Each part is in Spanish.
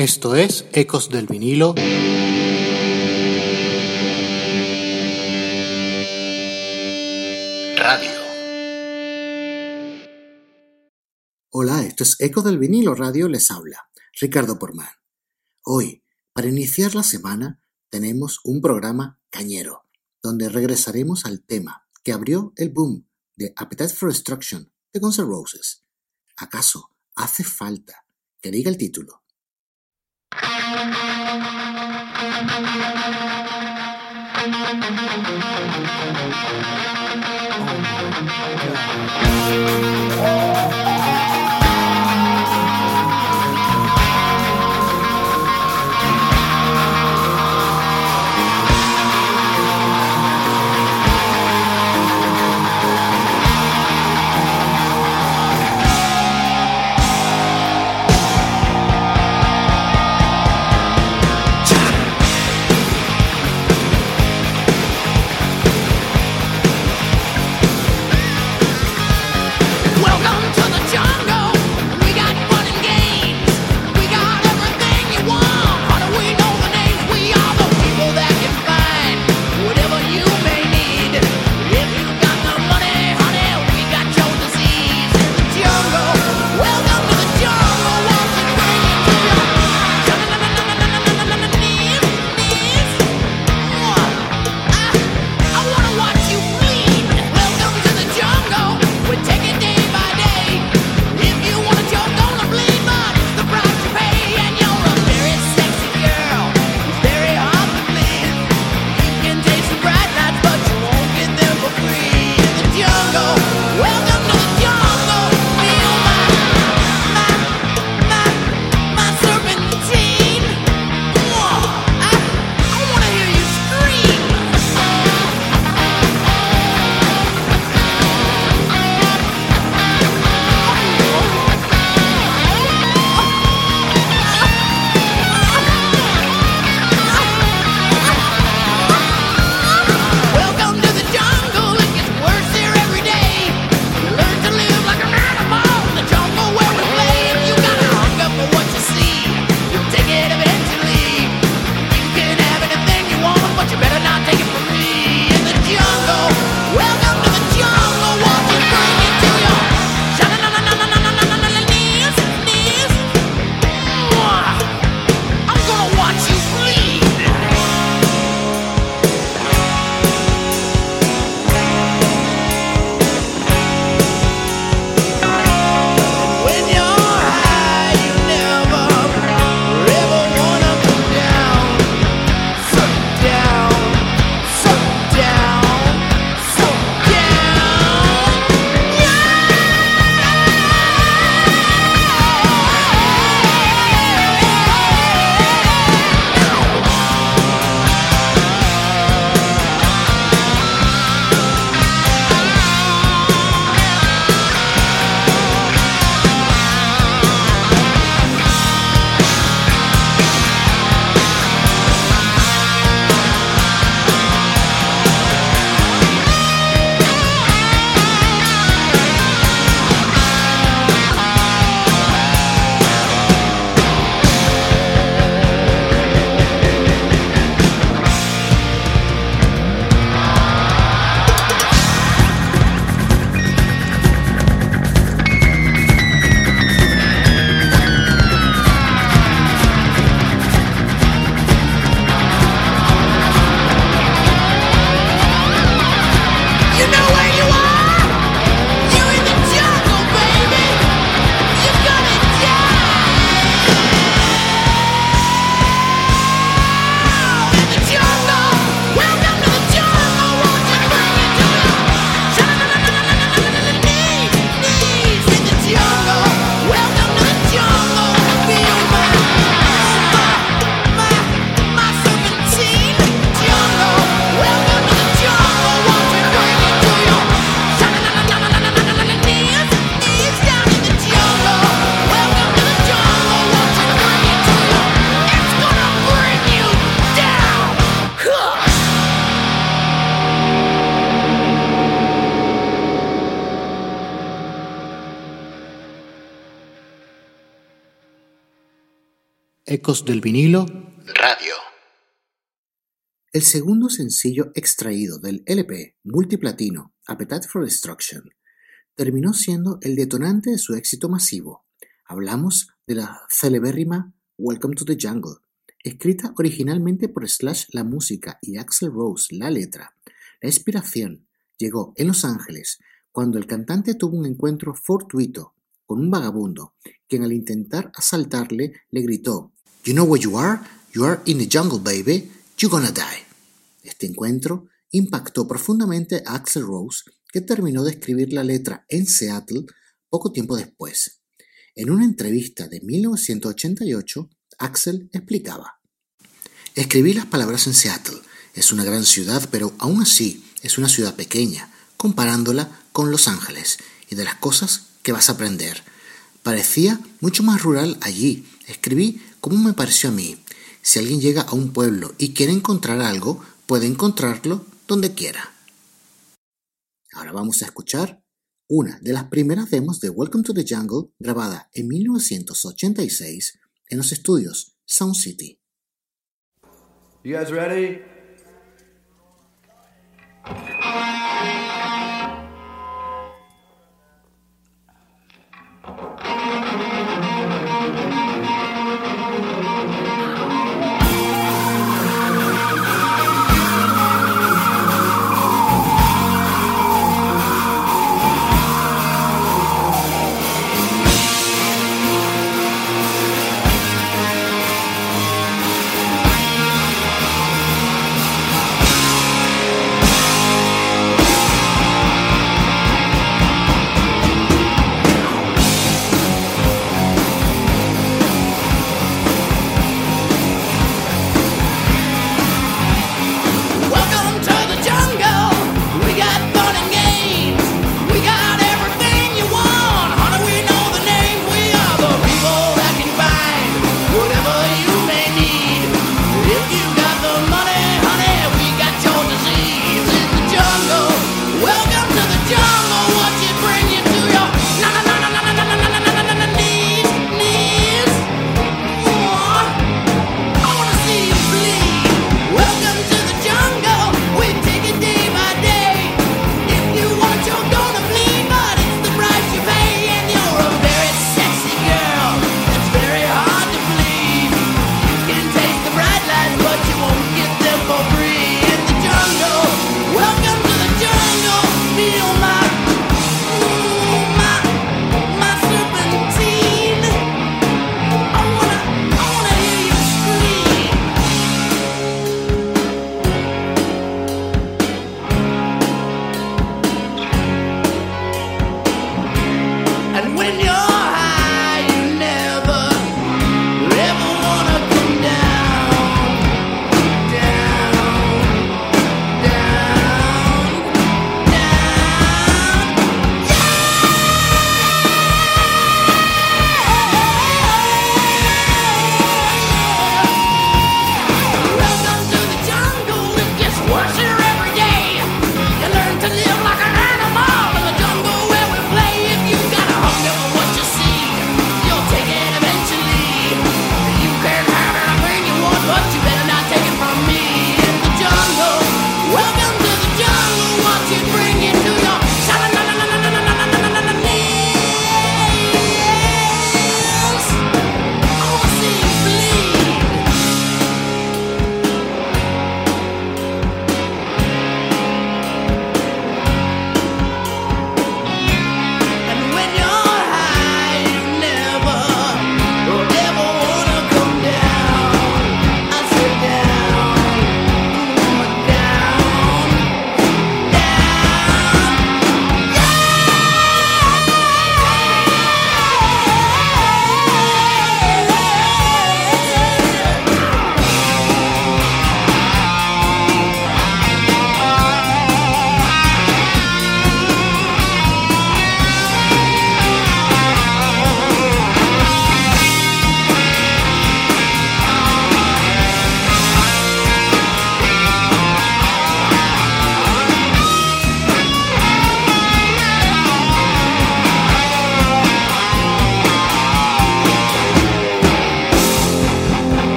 Esto es Ecos del vinilo. Radio. Hola, esto es Ecos del vinilo radio, les habla Ricardo Porman. Hoy, para iniciar la semana, tenemos un programa cañero, donde regresaremos al tema que abrió el boom de Appetite for Destruction de Guns N' Roses. ¿Acaso hace falta que diga el título? Welcome Ecos del vinilo Radio. El segundo sencillo extraído del LP multiplatino Appetite for Destruction terminó siendo el detonante de su éxito masivo. Hablamos de la celebérrima Welcome to the Jungle, escrita originalmente por Slash la música y Axel Rose la letra. La inspiración llegó en Los Ángeles cuando el cantante tuvo un encuentro fortuito con un vagabundo, quien al intentar asaltarle le gritó You know where you are? You are in the jungle, baby. You're gonna die. Este encuentro impactó profundamente a Axel Rose, que terminó de escribir la letra en Seattle poco tiempo después. En una entrevista de 1988, Axel explicaba, Escribí las palabras en Seattle. Es una gran ciudad, pero aún así es una ciudad pequeña, comparándola con Los Ángeles y de las cosas que vas a aprender. Parecía mucho más rural allí. Escribí como me pareció a mí. Si alguien llega a un pueblo y quiere encontrar algo, puede encontrarlo donde quiera. Ahora vamos a escuchar una de las primeras demos de Welcome to the Jungle grabada en 1986 en los estudios Sound City. You guys ready?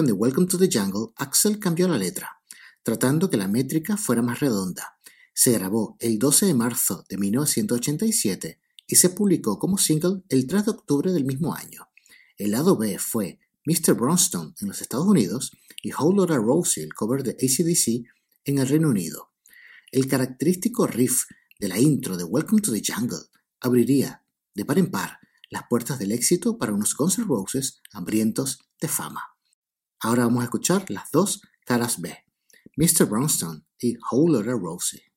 de Welcome to the Jungle, Axel cambió la letra, tratando que la métrica fuera más redonda. Se grabó el 12 de marzo de 1987 y se publicó como single el 3 de octubre del mismo año. El lado B fue Mr. Bronstone en los Estados Unidos y Whole Lotta Rosie, el cover de ACDC, en el Reino Unido. El característico riff de la intro de Welcome to the Jungle abriría, de par en par, las puertas del éxito para unos Guns N' Roses hambrientos de fama. Ahora vamos a escuchar las dos caras B, Mr. Brownstone y Whole Lotta Rosie.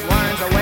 winds away.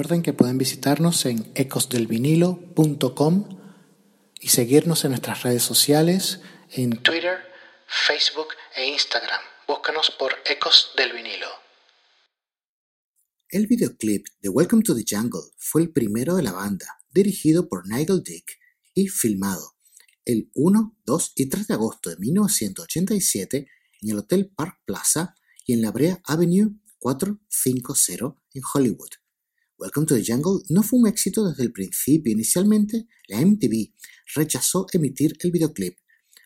Recuerden que pueden visitarnos en ecosdelvinilo.com y seguirnos en nuestras redes sociales en Twitter, Facebook e Instagram. Búscanos por Ecos del Vinilo. El videoclip de Welcome to the Jungle fue el primero de la banda, dirigido por Nigel Dick y filmado el 1, 2 y 3 de agosto de 1987 en el Hotel Park Plaza y en la Brea Avenue 450 en Hollywood. Welcome to the Jungle no fue un éxito desde el principio. Inicialmente, la MTV rechazó emitir el videoclip.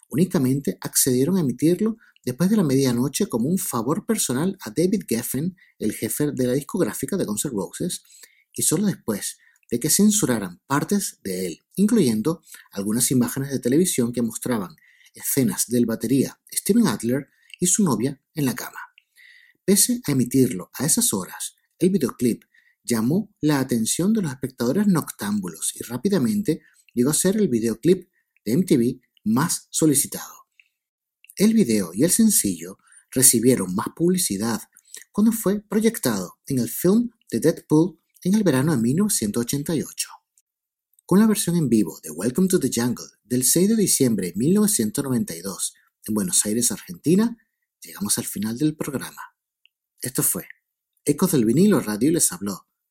Únicamente accedieron a emitirlo después de la medianoche como un favor personal a David Geffen, el jefe de la discográfica de Guns N' Roses, y solo después de que censuraran partes de él, incluyendo algunas imágenes de televisión que mostraban escenas del batería Steven Adler y su novia en la cama. Pese a emitirlo a esas horas, el videoclip llamó la atención de los espectadores noctámbulos y rápidamente llegó a ser el videoclip de MTV más solicitado. El video y el sencillo recibieron más publicidad cuando fue proyectado en el film de Deadpool en el verano de 1988. Con la versión en vivo de Welcome to the Jungle del 6 de diciembre de 1992 en Buenos Aires, Argentina, llegamos al final del programa. Esto fue Ecos del vinilo radio les habló